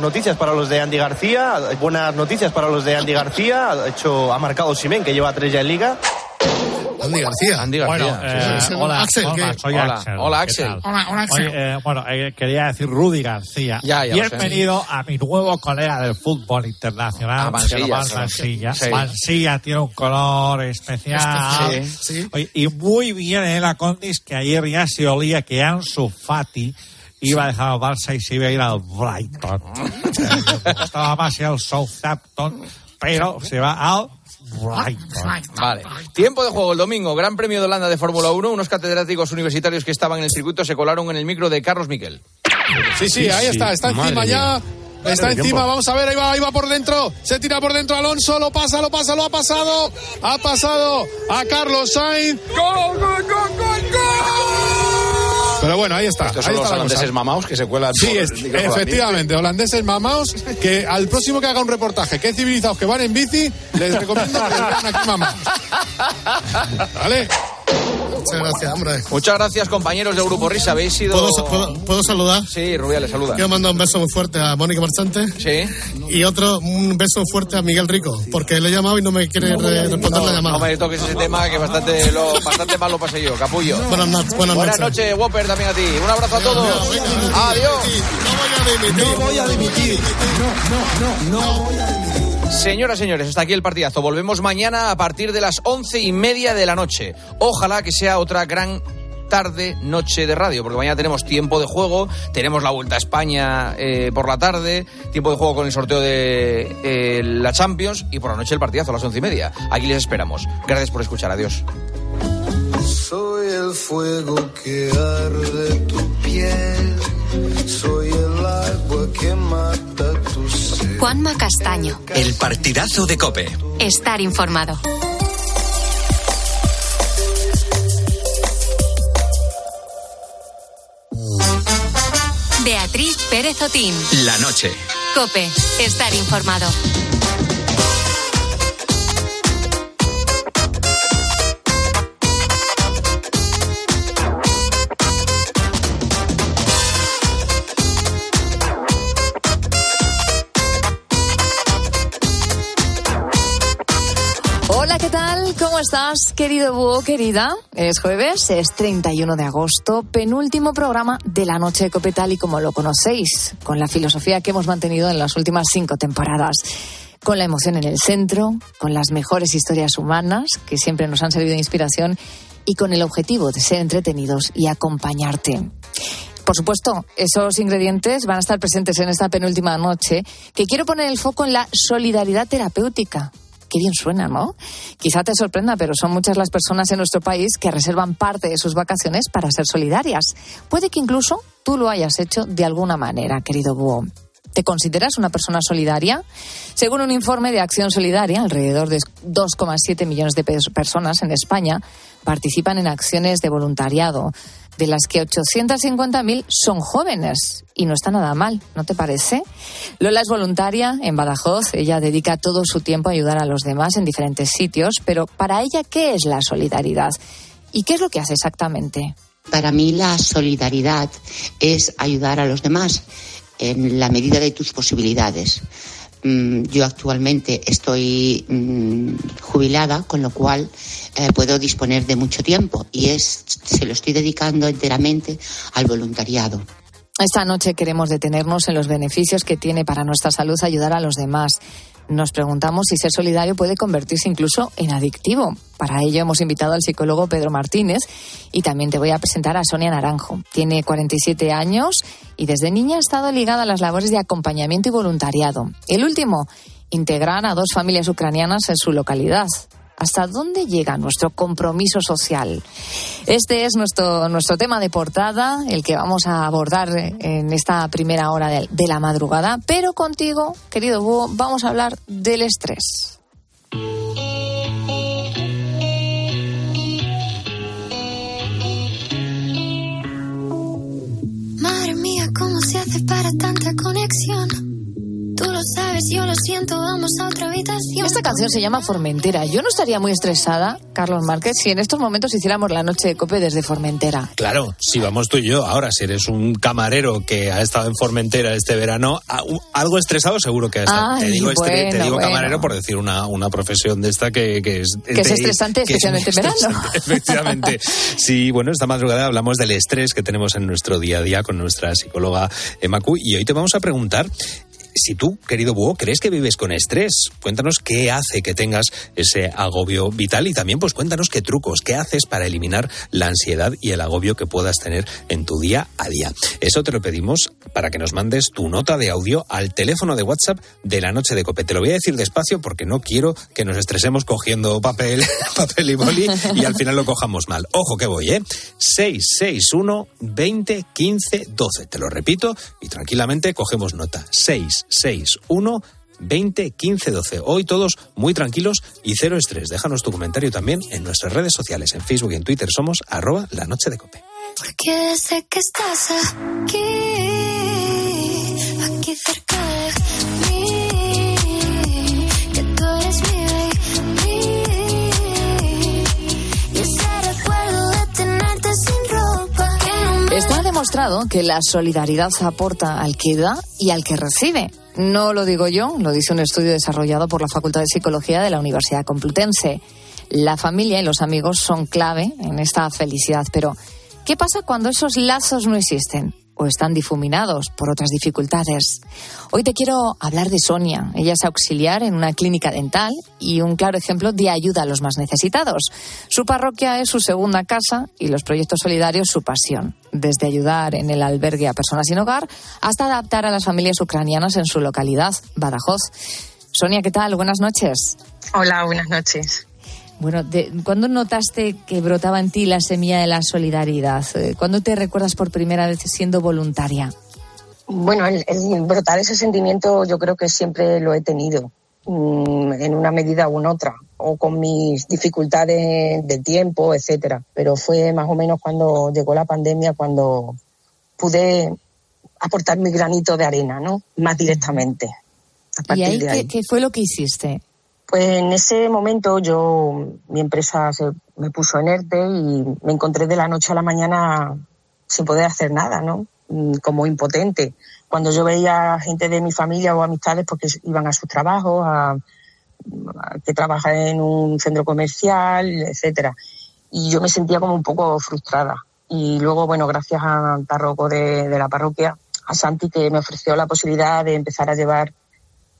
Noticias para los de Andy García, buenas noticias para los de Andy García, ha, hecho, ha marcado Simen, que lleva tres ya en Liga. Andy García. Andy García. Bueno, eh, Sí, sí. hola, Axel, hola, Hola, Axel. hola, ¿Qué Axel. Hola, hola, Axel. Oye, eh, bueno, eh, quería decir Rudy García. Ya, ya lo sé. Bienvenido a mi nuevo colega del fútbol internacional, A Mansilla, sí. Mansilla. Sí. Mansilla tiene un color especial. Sí. Sí. Oye, y muy bien en la Condis que ayer ya se olía que Ansu Fati iba a dejar al Barça y se iba a ir al Brighton. Me gustaba más al Southampton, pero se va al Brighton. Vale. Tiempo de juego el domingo. Gran Premio de Holanda de Fórmula 1. Unos catedráticos universitarios que estaban en el circuito se colaron en el micro de Carlos Miquel. Sí, sí, ahí está, está encima ya. Está encima, vamos a ver, ahí va, ahí va por dentro. Se tira por dentro Alonso, lo pasa, lo pasa, lo ha pasado. Ha pasado a Carlos Sainz. ¡Gol, gol, gol, gol, gol! Pero bueno, ahí está. Estos son los está la cosa. holandeses mamaos que se cuelan. Sí, por es- efectivamente, holandeses mamaos, que al próximo que haga un reportaje, que civilizados que van en bici, les recomiendo que vean aquí mamaos. ¿Vale? Muchas gracias, hombre. Muchas gracias, compañeros del Grupo Risa. Habéis sido. ¿Puedo, puedo, puedo saludar? Sí, Rubia le saluda. Quiero mandar un beso muy fuerte a Mónica Marchante Sí. y otro, un beso fuerte a Miguel Rico, porque le he llamado y no me quiere re- responder la No llamada. me toques ese tema que bastante, lo, bastante mal lo pasé yo, capullo. Buenas noches. Buenas, Buenas noches. noches, Whopper, también a ti. Un abrazo a todos. Adiós. No voy a dimitir. Señoras, señores, hasta aquí el partidazo. Volvemos mañana a partir de las once y media de la noche. Ojalá que sea otra gran tarde, noche de radio, porque mañana tenemos tiempo de juego, tenemos la Vuelta a España eh, por la tarde, tiempo de juego con el sorteo de eh, la Champions y por la noche el partidazo a las once y media. Aquí les esperamos. Gracias por escuchar. Adiós. Soy el fuego que arde Juanma Castaño. El partidazo de Cope. Estar informado. Beatriz Pérez Otín. La noche. Cope. Estar informado. ¿Cómo estás, querido búho, querida? Es jueves, es 31 de agosto, penúltimo programa de la noche de Copetal y como lo conocéis, con la filosofía que hemos mantenido en las últimas cinco temporadas. Con la emoción en el centro, con las mejores historias humanas que siempre nos han servido de inspiración y con el objetivo de ser entretenidos y acompañarte. Por supuesto, esos ingredientes van a estar presentes en esta penúltima noche, que quiero poner el foco en la solidaridad terapéutica. Qué bien suena, ¿no? Quizá te sorprenda, pero son muchas las personas en nuestro país que reservan parte de sus vacaciones para ser solidarias. Puede que incluso tú lo hayas hecho de alguna manera, querido Búho. ¿Te consideras una persona solidaria? Según un informe de Acción Solidaria, alrededor de 2,7 millones de pers- personas en España participan en acciones de voluntariado, de las que 850.000 son jóvenes. Y no está nada mal, ¿no te parece? Lola es voluntaria en Badajoz. Ella dedica todo su tiempo a ayudar a los demás en diferentes sitios. Pero para ella, ¿qué es la solidaridad? ¿Y qué es lo que hace exactamente? Para mí la solidaridad es ayudar a los demás en la medida de tus posibilidades. Mm, Yo actualmente estoy mm, jubilada, con lo cual eh, puedo disponer de mucho tiempo y es, se lo estoy dedicando enteramente al voluntariado. Esta noche queremos detenernos en los beneficios que tiene para nuestra salud ayudar a los demás. Nos preguntamos si ser solidario puede convertirse incluso en adictivo. Para ello hemos invitado al psicólogo Pedro Martínez y también te voy a presentar a Sonia Naranjo. Tiene 47 años y desde niña ha estado ligada a las labores de acompañamiento y voluntariado. El último, integrar a dos familias ucranianas en su localidad. ¿Hasta dónde llega nuestro compromiso social? Este es nuestro, nuestro tema de portada, el que vamos a abordar en esta primera hora de, de la madrugada. Pero contigo, querido Búho, vamos a hablar del estrés. Madre mía, ¿cómo se hace para tanta conexión? Tú lo sabes, yo lo siento, vamos a otra habitación. Esta canción se llama Formentera. Yo no estaría muy estresada, Carlos Márquez, si en estos momentos hiciéramos la noche de cope desde Formentera. Claro, si vamos tú y yo. Ahora, si eres un camarero que ha estado en Formentera este verano, algo estresado seguro que ha estado. Ay, te digo, estre- te digo bueno. camarero por decir una, una profesión de esta que, que es... Que es estresante, que es especialmente en verano. Efectivamente. Sí, bueno, esta madrugada hablamos del estrés que tenemos en nuestro día a día con nuestra psicóloga Emacu y hoy te vamos a preguntar si tú, querido Búho, crees que vives con estrés, cuéntanos qué hace que tengas ese agobio vital y también pues cuéntanos qué trucos, qué haces para eliminar la ansiedad y el agobio que puedas tener en tu día a día. Eso te lo pedimos para que nos mandes tu nota de audio al teléfono de WhatsApp de la noche de Cope. Te lo voy a decir despacio porque no quiero que nos estresemos cogiendo papel, papel y boli y al final lo cojamos mal. Ojo que voy, ¿eh? 661 20 15 12. Te lo repito y tranquilamente cogemos nota. 661 20 15 12. Hoy todos muy tranquilos y cero estrés. Déjanos tu comentario también en nuestras redes sociales. En Facebook y en Twitter somos arroba la noche de cope. Porque sé que estás aquí, aquí cerca de demostrado que la solidaridad aporta al que da y al que recibe. No lo digo yo, lo dice un estudio desarrollado por la Facultad de Psicología de la Universidad Complutense. La familia y los amigos son clave en esta felicidad, pero ¿qué pasa cuando esos lazos no existen? O están difuminados por otras dificultades. Hoy te quiero hablar de Sonia. Ella es auxiliar en una clínica dental y un claro ejemplo de ayuda a los más necesitados. Su parroquia es su segunda casa y los proyectos solidarios su pasión. Desde ayudar en el albergue a personas sin hogar hasta adaptar a las familias ucranianas en su localidad, Badajoz. Sonia, ¿qué tal? Buenas noches. Hola, buenas noches. Bueno, de, ¿cuándo notaste que brotaba en ti la semilla de la solidaridad? Eh, ¿Cuándo te recuerdas por primera vez siendo voluntaria? Bueno, el, el brotar ese sentimiento yo creo que siempre lo he tenido, mm, en una medida u en otra, o con mis dificultades de tiempo, etcétera. Pero fue más o menos cuando llegó la pandemia cuando pude aportar mi granito de arena, ¿no? Más directamente. ¿Y partir ahí, de ¿qué, ahí. qué fue lo que hiciste? Pues en ese momento yo, mi empresa se, me puso en ERTE y me encontré de la noche a la mañana sin poder hacer nada, ¿no? Mm, Como impotente. Cuando yo veía gente de mi familia o amistades porque iban a sus trabajos, a, a que trabaja en un centro comercial, etcétera. Y yo me sentía como un poco frustrada. Y luego, bueno, gracias al párroco de la parroquia, a Santi, que me ofreció la posibilidad de empezar a llevar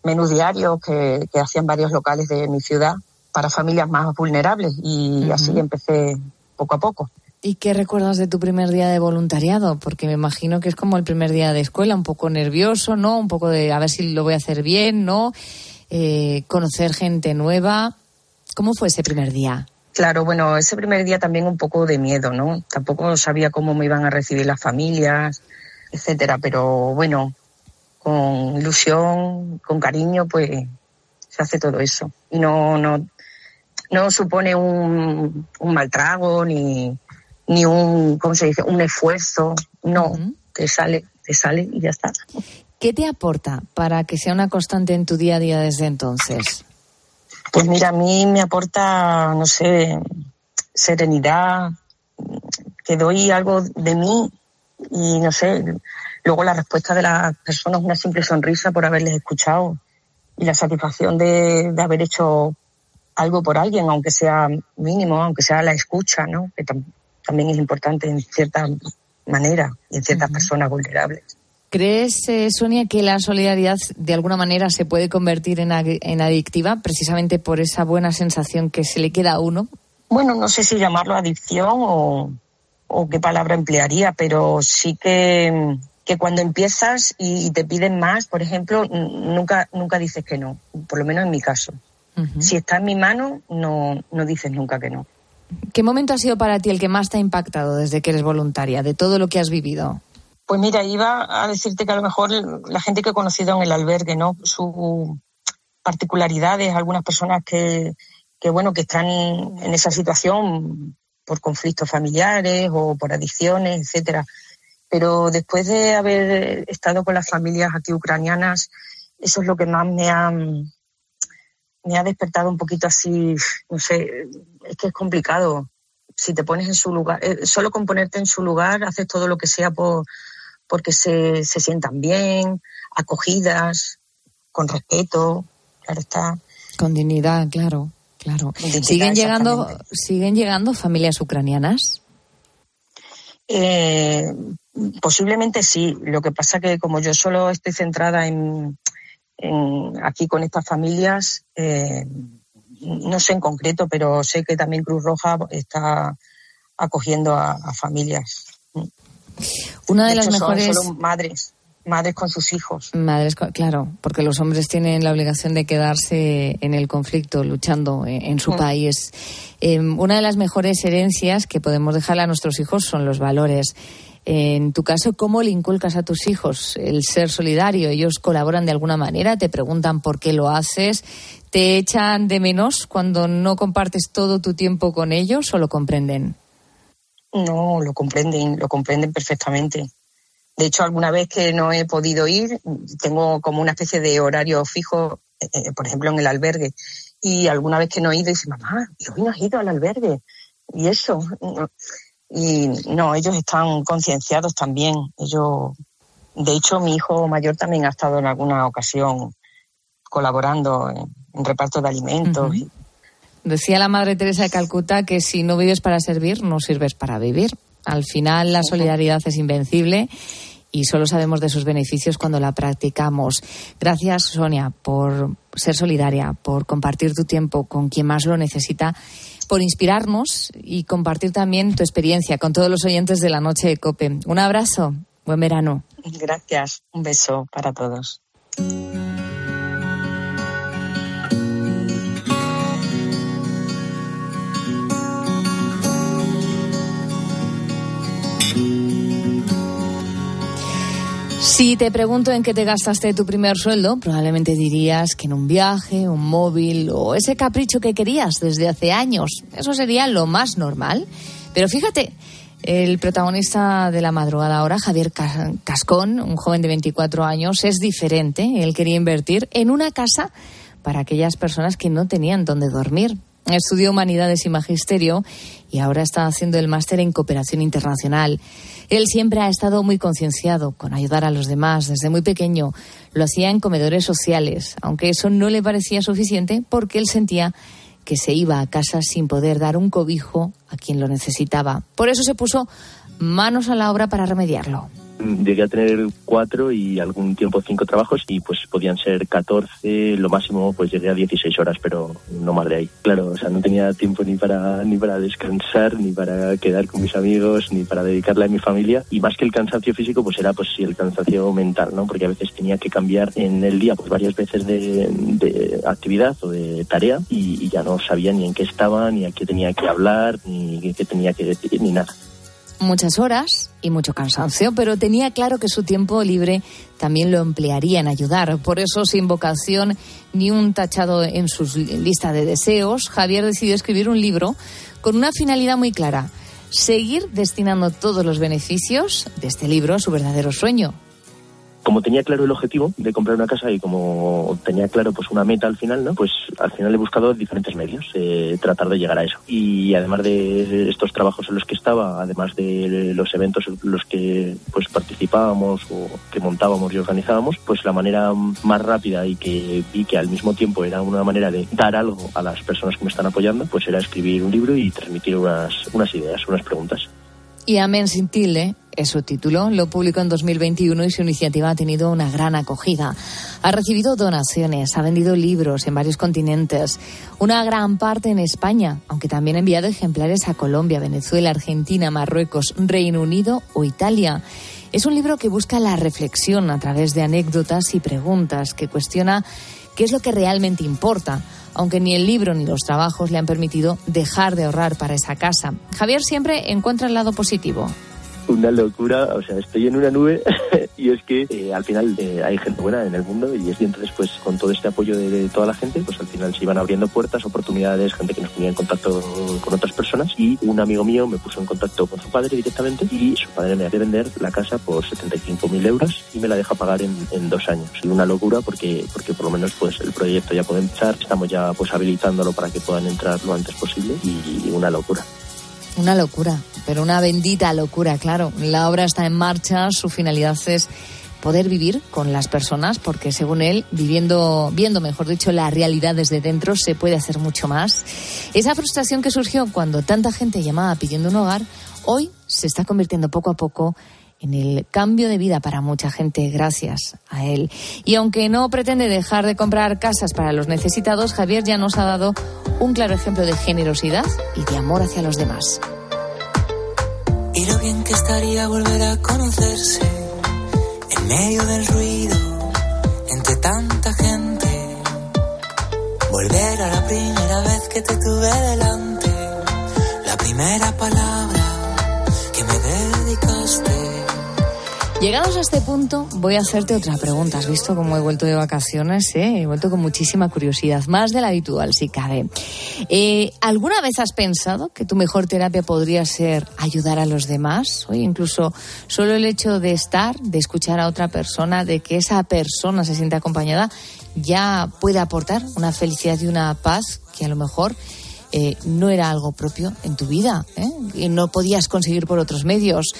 menús diarios que, que hacían varios locales de mi ciudad para familias más vulnerables y así empecé poco a poco. ¿Y qué recuerdas de tu primer día de voluntariado? Porque me imagino que es como el primer día de escuela, un poco nervioso, ¿no? Un poco de a ver si lo voy a hacer bien, ¿no? Eh, conocer gente nueva. ¿Cómo fue ese primer día? Claro, bueno, ese primer día también un poco de miedo, ¿no? Tampoco sabía cómo me iban a recibir las familias, etcétera, pero bueno, con ilusión, con cariño, pues se hace todo eso. Y no, no, no supone un, un mal trago ni, ni un, ¿cómo se dice? Un esfuerzo. No, te sale, te sale y ya está. ¿Qué te aporta para que sea una constante en tu día a día desde entonces? Pues mira, a mí me aporta, no sé, serenidad, que doy algo de mí y no sé, luego la respuesta de las personas, una simple sonrisa por haberles escuchado y la satisfacción de, de haber hecho algo por alguien, aunque sea mínimo, aunque sea la escucha, ¿no? Que tam- también es importante en cierta manera y en ciertas personas vulnerables. ¿Crees, eh, Sonia, que la solidaridad de alguna manera se puede convertir en, en adictiva precisamente por esa buena sensación que se le queda a uno? Bueno, no sé si llamarlo adicción o, o qué palabra emplearía, pero sí que, que cuando empiezas y, y te piden más, por ejemplo, nunca, nunca dices que no, por lo menos en mi caso. Si está en mi mano, no, no dices nunca que no. ¿Qué momento ha sido para ti el que más te ha impactado desde que eres voluntaria, de todo lo que has vivido? Pues mira, iba a decirte que a lo mejor la gente que he conocido en el albergue, ¿no? Sus particularidades, algunas personas que, que bueno, que están en esa situación por conflictos familiares o por adicciones, etcétera. Pero después de haber estado con las familias aquí ucranianas, eso es lo que más me ha, me ha despertado un poquito así, no sé, es que es complicado. Si te pones en su lugar, eh, solo con ponerte en su lugar, haces todo lo que sea por porque se, se sientan bien, acogidas, con respeto, claro está. Con dignidad, claro, claro. ¿Siguen llegando. ¿Siguen llegando familias ucranianas? Eh, posiblemente sí. Lo que pasa que como yo solo estoy centrada en, en aquí con estas familias, eh, no sé en concreto, pero sé que también Cruz Roja está acogiendo a, a familias. Una de, las hecho, son mejores solo madres, madres con sus hijos. madres, claro, porque los hombres tienen la obligación de quedarse en el conflicto, luchando en, en su Mm. país. Eh, una de las mejores herencias que podemos dejarle a nuestros hijos son los valores. En tu caso, ¿cómo le inculcas a tus hijos el ser solidario? ¿Ellos colaboran de alguna manera? ¿Te preguntan por qué lo haces? ¿Te echan de menos cuando no compartes todo tu tiempo con ellos o lo comprenden? No, lo comprenden, lo comprenden perfectamente. De hecho, alguna vez que no he podido ir, tengo como una especie de horario fijo, eh, eh, por ejemplo, en el albergue. Y alguna vez que no he ido, dice, mamá, ¿y hoy no has ido al albergue? Y eso. Y no, ellos están concienciados también. Ellos, de hecho, mi hijo mayor también ha estado en alguna ocasión colaborando en, en reparto de alimentos. Decía la Madre Teresa de Calcuta que si no vives para servir, no sirves para vivir. Al final la solidaridad es invencible y solo sabemos de sus beneficios cuando la practicamos. Gracias, Sonia, por ser solidaria, por compartir tu tiempo con quien más lo necesita, por inspirarnos y compartir también tu experiencia con todos los oyentes de la noche de Cope. Un abrazo, buen verano. Gracias. Un beso para todos. Si te pregunto en qué te gastaste tu primer sueldo, probablemente dirías que en un viaje, un móvil o ese capricho que querías desde hace años. Eso sería lo más normal. Pero fíjate, el protagonista de la madrugada ahora, Javier Ca- Cascón, un joven de 24 años, es diferente. Él quería invertir en una casa para aquellas personas que no tenían donde dormir. Estudió Humanidades y Magisterio y ahora está haciendo el máster en Cooperación Internacional. Él siempre ha estado muy concienciado con ayudar a los demás desde muy pequeño. Lo hacía en comedores sociales, aunque eso no le parecía suficiente porque él sentía que se iba a casa sin poder dar un cobijo a quien lo necesitaba. Por eso se puso manos a la obra para remediarlo. Llegué a tener cuatro y algún tiempo cinco trabajos y pues podían ser 14, lo máximo pues llegué a 16 horas, pero no más de ahí. Claro, o sea, no tenía tiempo ni para ni para descansar, ni para quedar con mis amigos, ni para dedicarle a mi familia y más que el cansancio físico pues era pues sí el cansancio mental, ¿no? Porque a veces tenía que cambiar en el día pues varias veces de, de actividad o de tarea y, y ya no sabía ni en qué estaba, ni a qué tenía que hablar, ni qué tenía que decir, ni nada. Muchas horas y mucho cansancio, pero tenía claro que su tiempo libre también lo emplearía en ayudar. Por eso, sin vocación ni un tachado en su lista de deseos, Javier decidió escribir un libro con una finalidad muy clara, seguir destinando todos los beneficios de este libro a su verdadero sueño, como tenía claro el objetivo de comprar una casa y como tenía claro pues una meta al final, ¿no? Pues al final he buscado diferentes medios, eh, tratar de llegar a eso. Y además de estos trabajos en los que estaba, además de los eventos en los que pues participábamos o que montábamos y organizábamos, pues la manera más rápida y que vi que al mismo tiempo era una manera de dar algo a las personas que me están apoyando, pues era escribir un libro y transmitir unas, unas ideas, unas preguntas. Y Amén sin tilde es su título. Lo publicó en 2021 y su iniciativa ha tenido una gran acogida. Ha recibido donaciones, ha vendido libros en varios continentes, una gran parte en España, aunque también ha enviado ejemplares a Colombia, Venezuela, Argentina, Marruecos, Reino Unido o Italia. Es un libro que busca la reflexión a través de anécdotas y preguntas, que cuestiona qué es lo que realmente importa aunque ni el libro ni los trabajos le han permitido dejar de ahorrar para esa casa. Javier siempre encuentra el lado positivo. Una locura, o sea, estoy en una nube y es que eh, al final eh, hay gente buena en el mundo y es y entonces pues con todo este apoyo de, toda la gente pues al final se iban abriendo puertas, oportunidades, gente que nos ponía en contacto con otras personas y un amigo mío me puso en contacto con su padre directamente y su padre me hace vender la casa por 75.000 euros y me la deja pagar en, en dos años. Y una locura porque, porque por lo menos pues el proyecto ya puede empezar, estamos ya pues habilitándolo para que puedan entrar lo antes posible y una locura. Una locura, pero una bendita locura, claro. La obra está en marcha, su finalidad es poder vivir con las personas, porque según él, viviendo, viendo, mejor dicho, la realidad desde dentro, se puede hacer mucho más. Esa frustración que surgió cuando tanta gente llamaba pidiendo un hogar, hoy se está convirtiendo poco a poco en el cambio de vida para mucha gente gracias a él. Y aunque no pretende dejar de comprar casas para los necesitados, Javier ya nos ha dado un claro ejemplo de generosidad y de amor hacia los demás. Y lo bien que estaría volver a conocerse en medio del ruido, entre tanta gente. Volver a la primera vez que te tuve delante, la primera palabra Llegados a este punto, voy a hacerte otra pregunta. Has visto cómo he vuelto de vacaciones, ¿eh? He vuelto con muchísima curiosidad, más de la habitual, si cabe. Eh, ¿Alguna vez has pensado que tu mejor terapia podría ser ayudar a los demás? O incluso solo el hecho de estar, de escuchar a otra persona, de que esa persona se siente acompañada, ya puede aportar una felicidad y una paz que a lo mejor eh, no era algo propio en tu vida ¿eh? y no podías conseguir por otros medios.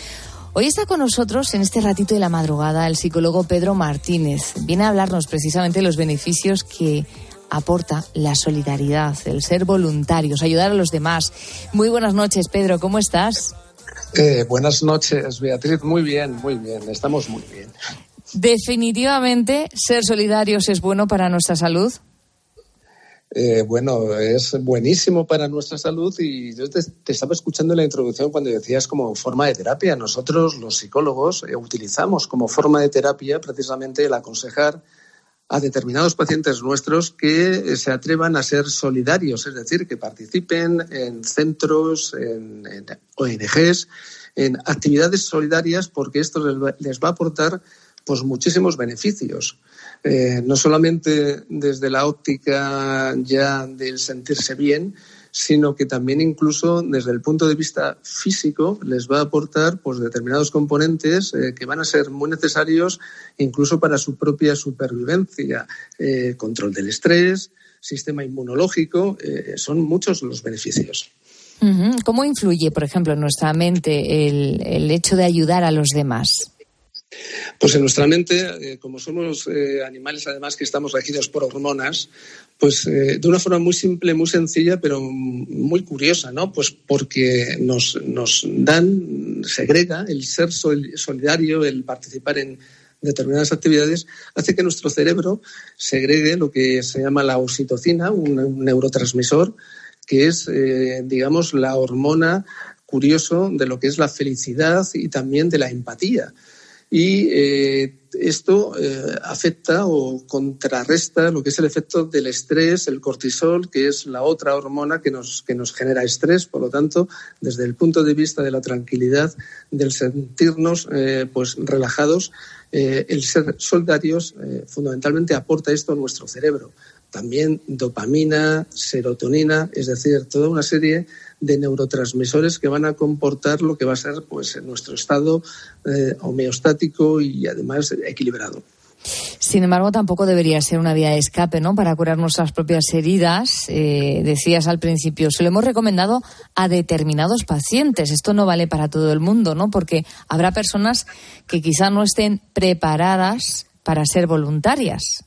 Hoy está con nosotros en este ratito de la madrugada el psicólogo Pedro Martínez. Viene a hablarnos precisamente de los beneficios que aporta la solidaridad, el ser voluntarios, ayudar a los demás. Muy buenas noches, Pedro, ¿cómo estás? Eh, buenas noches, Beatriz. Muy bien, muy bien. Estamos muy bien. Definitivamente, ser solidarios es bueno para nuestra salud. Eh, bueno, es buenísimo para nuestra salud y yo te, estaba escuchando en la introducción cuando decías como forma de terapia. Nosotros, los psicólogos, eh, utilizamos como forma de terapia precisamente el aconsejar a determinados pacientes nuestros que se atrevan a ser solidarios, es decir, que participen en centros, en, en ONGs, en actividades solidarias, porque esto les va, les va a aportar pues muchísimos beneficios. Eh, no solamente desde la óptica ya del sentirse bien, sino que también incluso desde el punto de vista físico les va a aportar pues, determinados componentes eh, que van a ser muy necesarios incluso para su propia supervivencia, eh, control del estrés, sistema inmunológico, son muchos los beneficios. ¿Cómo influye, por ejemplo, en nuestra mente el hecho de ayudar a los demás? Pues en nuestra mente, eh, como somos eh, animales además que estamos regidos por hormonas, pues eh, de una forma muy simple, muy sencilla, pero muy curiosa, ¿no? Pues porque nos, dan, segrega el ser solidario, el participar en determinadas actividades, hace que nuestro cerebro segregue lo que se llama la oxitocina, un, un neurotransmisor, que es, digamos, la hormona curioso de lo que es la felicidad y también de la empatía y eh, esto eh, afecta o contrarresta lo que es el efecto del estrés, el cortisol, que es la otra hormona que nos, que nos genera estrés. Por lo tanto, desde el punto de vista de la tranquilidad, del sentirnos eh, pues relajados, eh, el ser solidarios fundamentalmente aporta esto a nuestro cerebro. También dopamina, serotonina, es decir, toda una serie de neurotransmisores que van a comportar lo que va a ser pues nuestro estado eh, homeostático y además equilibrado. Sin embargo, tampoco debería ser una vía de escape, ¿no? Para curar nuestras propias heridas. Eh, decías al principio, se lo hemos recomendado a determinados pacientes. Esto no vale para todo el mundo, ¿no? Porque habrá personas que quizá no estén preparadas para ser voluntarias.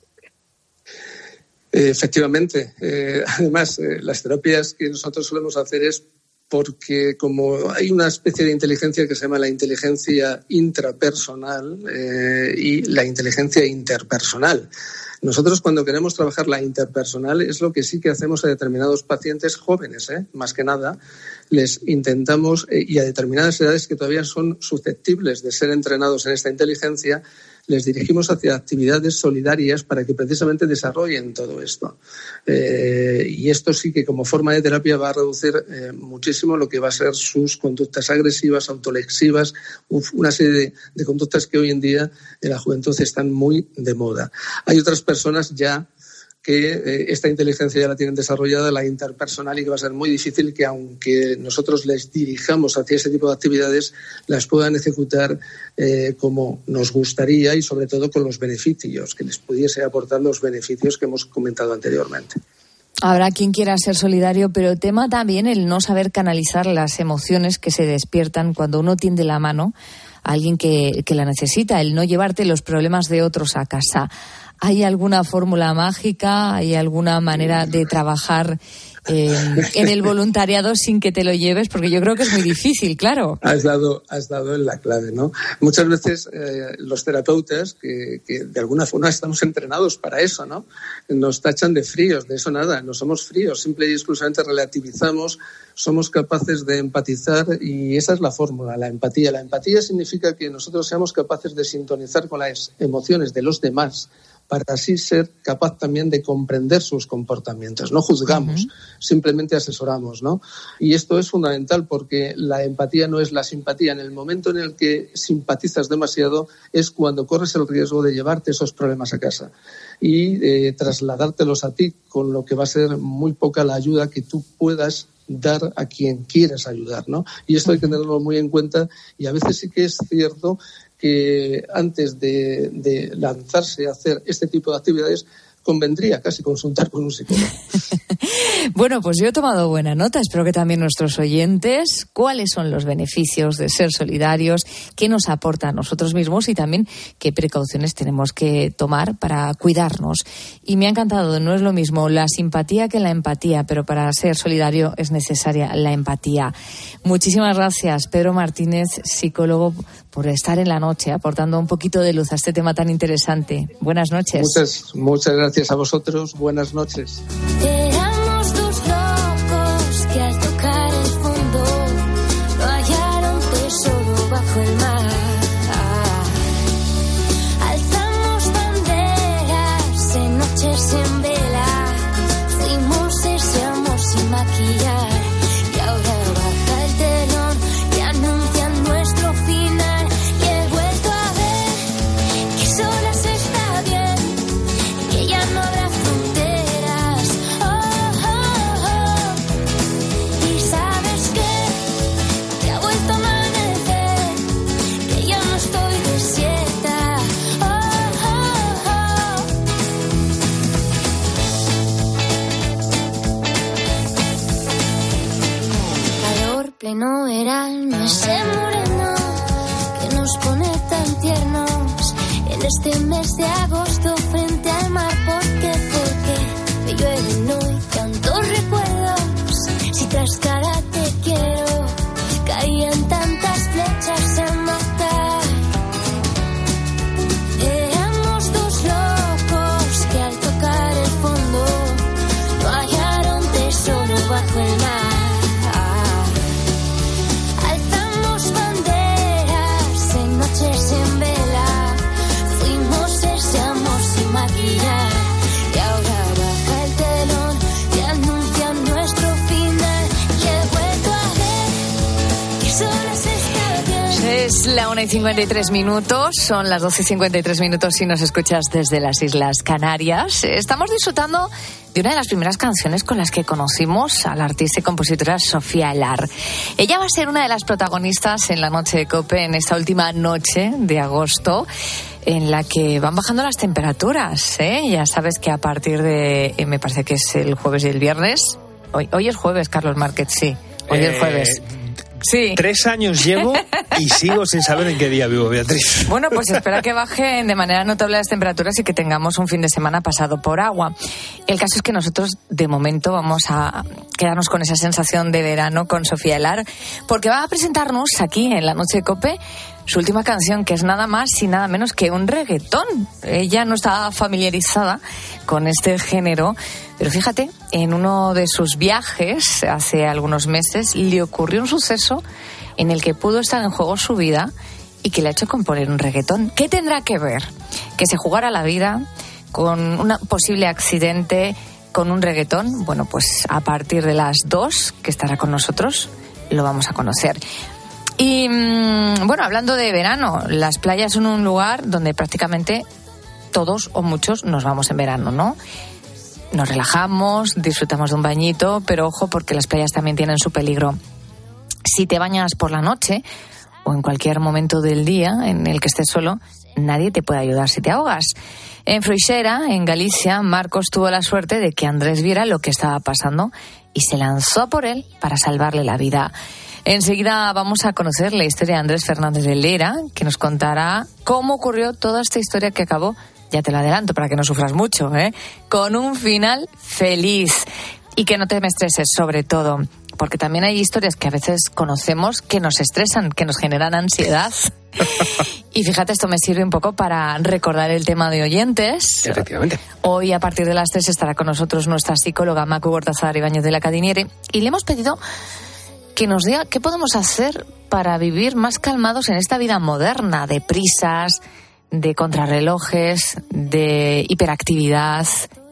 Eh, efectivamente. Eh, además, eh, las terapias que nosotros solemos hacer es porque como hay una especie de inteligencia que se llama la inteligencia intrapersonal y la inteligencia interpersonal. Nosotros cuando queremos trabajar la interpersonal es lo que sí que hacemos a determinados pacientes jóvenes, ¿eh? más que nada, les intentamos, y a determinadas edades que todavía son susceptibles de ser entrenados en esta inteligencia, les dirigimos hacia actividades solidarias para que precisamente desarrollen todo esto. Eh, y esto sí que como forma de terapia va a reducir eh, muchísimo lo que va a ser sus conductas agresivas, autolexivas, una serie de, de conductas que hoy en día en la juventud están muy de moda. Hay otras personas ya que eh, esta inteligencia ya la tienen desarrollada, la interpersonal, y que va a ser muy difícil que, aunque nosotros les dirijamos hacia ese tipo de actividades, las puedan ejecutar eh, como nos gustaría y, sobre todo, con los beneficios, que les pudiese aportar los beneficios que hemos comentado anteriormente. Habrá quien quiera ser solidario, pero tema también el no saber canalizar las emociones que se despiertan cuando uno tiende la mano a alguien que, que la necesita, el no llevarte los problemas de otros a casa. ¿Hay alguna fórmula mágica? ¿Hay alguna manera de trabajar eh, en el voluntariado sin que te lo lleves? Porque yo creo que es muy difícil, claro. Has dado, has dado en la clave, ¿no? Muchas veces eh, los terapeutas, que, que, de alguna forma estamos entrenados para eso, ¿no? Nos tachan de fríos, de eso nada, no somos fríos, simple y exclusivamente relativizamos, somos capaces de empatizar y esa es la fórmula, la empatía. La empatía significa que nosotros seamos capaces de sintonizar con las emociones de los demás para así ser capaz también de comprender sus comportamientos. No juzgamos, uh -huh. simplemente asesoramos, ¿no? Y esto es fundamental porque la empatía no es la simpatía. En el momento en el que simpatizas demasiado es cuando corres el riesgo de llevarte esos problemas a casa y eh, trasladártelos a ti, con lo que va a ser muy poca la ayuda que tú puedas dar a quien quieres ayudar, ¿no? Y esto hay que tenerlo muy en cuenta y a veces sí que es cierto que antes de, lanzarse a hacer este tipo de actividades convendría casi consultar con un psicólogo. bueno, pues yo he tomado buena nota. Espero que también nuestros oyentes. ¿Cuáles son los beneficios de ser solidarios? ¿Qué nos aporta a nosotros mismos? Y también qué precauciones tenemos que tomar para cuidarnos. Y me ha encantado. No es lo mismo la simpatía que la empatía, pero para ser solidario es necesaria la empatía. Muchísimas gracias, Pedro Martínez, psicólogo, por estar en la noche aportando un poquito de luz a este tema tan interesante. Buenas noches. Muchas, muchas gracias a vosotros. Buenas noches. 1 y 53 minutos, son las 12 y 53 minutos si nos escuchas desde las Islas Canarias. Estamos disfrutando de una de las primeras canciones con las que conocimos a la artista y compositora Sofía Elar. Ella va a ser una de las protagonistas en la noche de Cope, en esta última noche de agosto en la que van bajando las temperaturas. ¿eh? Ya sabes que a partir de, eh, me parece que es el jueves y el viernes. Hoy, hoy es jueves, Carlos Márquez, sí. Hoy es Eh, jueves. Sí. Tres años llevo y sigo sin saber en qué día vivo, Beatriz. Bueno, pues espera que bajen de manera notable las temperaturas y que tengamos un fin de semana pasado por agua. El caso es que nosotros, de momento, vamos a quedarnos con esa sensación de verano con Sofía Elar, porque va a presentarnos aquí en la Noche de Cope su última canción, que es nada más y nada menos que un reggaetón. Ella no está familiarizada con este género, pero fíjate, en uno de sus viajes hace algunos meses le ocurrió un suceso en el que pudo estar en juego su vida y que le ha hecho componer un reggaetón. ¿Qué tendrá que ver? Que se jugara la vida con un posible accidente con un reggaetón. Bueno, pues a partir de las dos, que estará con nosotros, lo vamos a conocer. Y mm, bueno, hablando de verano, las playas son un lugar donde prácticamente todos o muchos nos vamos en verano, ¿no? Nos relajamos, disfrutamos de un bañito, pero ojo porque las playas también tienen su peligro. Si te bañas por la noche o en cualquier momento del día en el que estés solo, nadie te puede ayudar si te ahogas. En Freixera, en Galicia, Marcos tuvo la suerte de que Andrés viera lo que estaba pasando y se lanzó por él para salvarle la vida. Enseguida vamos a conocer la historia de Andrés Fernández de Lera, que nos contará cómo ocurrió toda esta historia que acabó, ya te lo adelanto para que no sufras mucho, ¿eh? con un final feliz. Y que no te me estreses, sobre todo, porque también hay historias que a veces conocemos que nos estresan, que nos generan ansiedad. y fíjate, esto me sirve un poco para recordar el tema de oyentes. Efectivamente. Hoy, a partir de las tres, estará con nosotros nuestra psicóloga Macu Gortazar Ibáñez de la Cadiniere y le hemos pedido que nos diga qué podemos hacer para vivir más calmados en esta vida moderna de prisas, de contrarrelojes, de hiperactividad.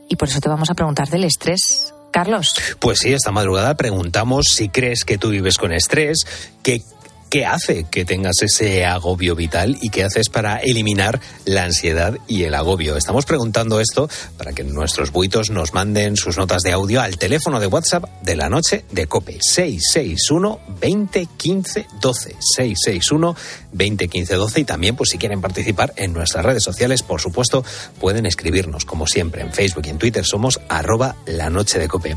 Y por eso te vamos a preguntar del estrés. Carlos. Pues sí, esta madrugada preguntamos si crees que tú vives con estrés, que ¿Qué hace que tengas ese agobio vital y qué haces para eliminar la ansiedad y el agobio? Estamos preguntando esto para que nuestros buitos nos manden sus notas de audio al teléfono de WhatsApp de la noche de COPE 661 20 15 12 661 20 15 12 y también pues si quieren participar en nuestras redes sociales por supuesto pueden escribirnos como siempre en Facebook y en Twitter somos arroba la noche de COPE.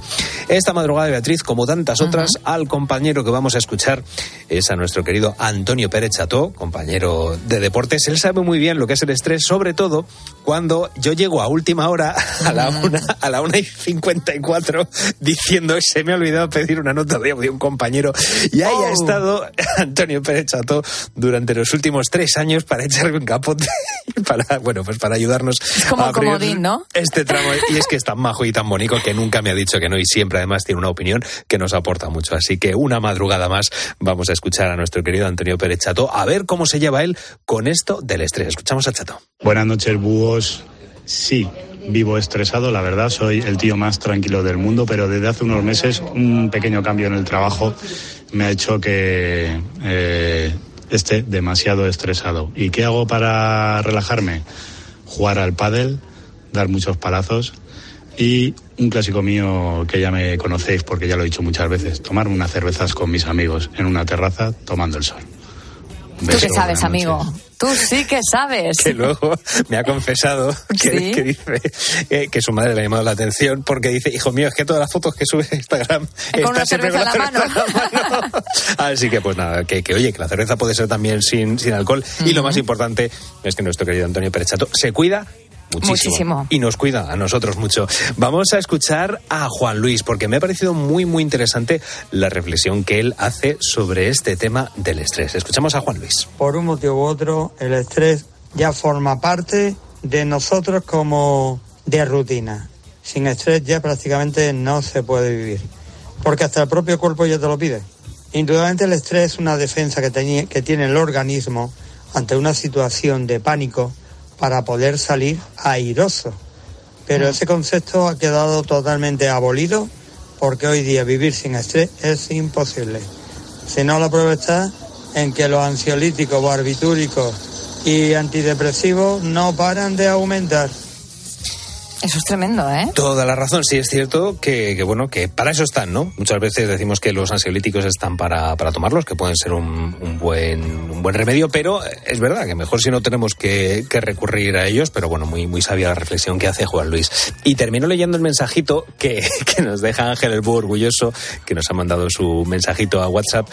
Esta madrugada Beatriz como tantas otras al compañero que vamos a escuchar es a nuestro querido Antonio Pérez Cható, compañero de deportes. Él sabe muy bien lo que es el estrés, sobre todo cuando yo llego a última hora, a la una, a la una y cincuenta y cuatro, diciendo se me ha olvidado pedir una nota de audio un compañero. Y ahí ha estado Antonio Pérez Cható durante los últimos tres años para echarme un capote para, bueno, pues para ayudarnos Es como a abrir comodín, ¿no? este tramo. Y es que es tan majo y tan bonito que nunca me ha dicho que no y siempre además tiene una opinión que nos aporta mucho. Así que una madrugada más vamos a escuchar a nuestro querido Antonio Pérez Chato a ver cómo se lleva él con esto del estrés. Escuchamos a Chato. Buenas noches, búhos. Sí, vivo estresado, la verdad, soy el tío más tranquilo del mundo, pero desde hace unos meses un pequeño cambio en el trabajo me ha hecho que eh, esté demasiado estresado. ¿Y qué hago para relajarme? Jugar al pádel, dar muchos palazos y un clásico mío que ya me conocéis porque ya lo he dicho muchas veces, tomarme unas cervezas con mis amigos en una terraza tomando el sol. Tú que sabes, amigo. Tú sí que sabes. Que luego me ha confesado que, ¿Sí? que dice eh, que su madre le ha llamado la atención porque dice, hijo mío, es que todas las fotos que sube a Instagram Con una está siempre cerveza con en la mano. Así que pues nada, que, que, oye, que la cerveza puede ser también sin, sin alcohol. Y lo más importante es que nuestro querido Antonio Perechato se cuida Muchísimo. Muchísimo. Y nos cuida a nosotros mucho. Vamos a escuchar a Juan Luis, porque me ha parecido muy, muy interesante la reflexión que él hace sobre este tema del estrés. Escuchamos a Juan Luis. Por un motivo u otro, el estrés ya forma parte de nosotros como de rutina. Sin estrés ya prácticamente no se puede vivir, porque hasta el propio cuerpo ya te lo pide. Indudablemente el estrés es una defensa que, que tiene el organismo ante una situación de pánico para poder salir airoso. Pero ese concepto ha quedado totalmente abolido porque hoy día vivir sin estrés es imposible. Si no, la prueba está en que los ansiolíticos, barbitúricos y antidepresivos no paran de aumentar. Eso es tremendo, ¿eh? Toda la razón, sí es cierto que, que, bueno, que para eso están, ¿no? Muchas veces decimos que los ansiolíticos están para, para tomarlos, que pueden ser un, un buen, un buen remedio, pero es verdad que mejor si no tenemos que, que recurrir a ellos, pero bueno, muy, muy sabia la reflexión que hace Juan Luis. Y termino leyendo el mensajito que, que nos deja Ángel el Búho orgulloso, que nos ha mandado su mensajito a WhatsApp.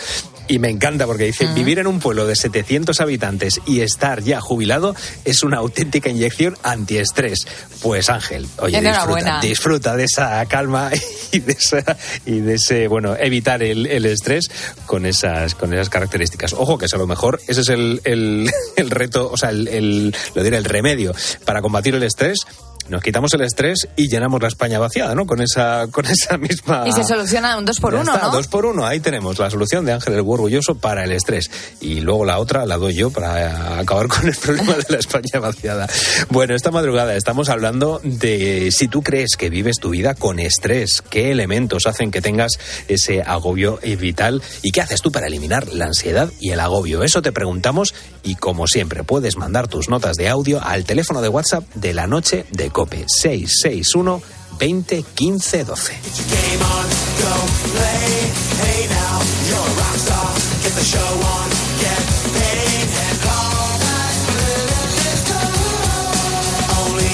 Y me encanta porque dice, vivir en un pueblo de 700 habitantes y estar ya jubilado es una auténtica inyección antiestrés. Pues Ángel, oye, disfruta, disfruta de esa calma y de, esa, y de ese, bueno, evitar el, el estrés con esas, con esas características. Ojo, que es a lo mejor ese es el, el, el reto, o sea, el, el- lo diré, el remedio para combatir el estrés nos quitamos el estrés y llenamos la España vaciada, ¿no? Con esa, con esa misma... Y se soluciona un dos por Ya uno, está, ¿no? Dos por uno, ahí tenemos la solución de Ángel el orgulloso para el estrés. Y luego la otra la doy yo para acabar con el problema de la España vaciada. Bueno, esta madrugada estamos hablando de si tú crees que vives tu vida con estrés, qué elementos hacen que tengas ese agobio vital y qué haces tú para eliminar la ansiedad y el agobio. Eso te preguntamos y como siempre puedes mandar tus notas de audio al teléfono de WhatsApp de la noche de Cope 661 20 15 12. Game on, go play. Hey now, you're a rock star. Get the show on, get paid, and all that glitters is gold. Only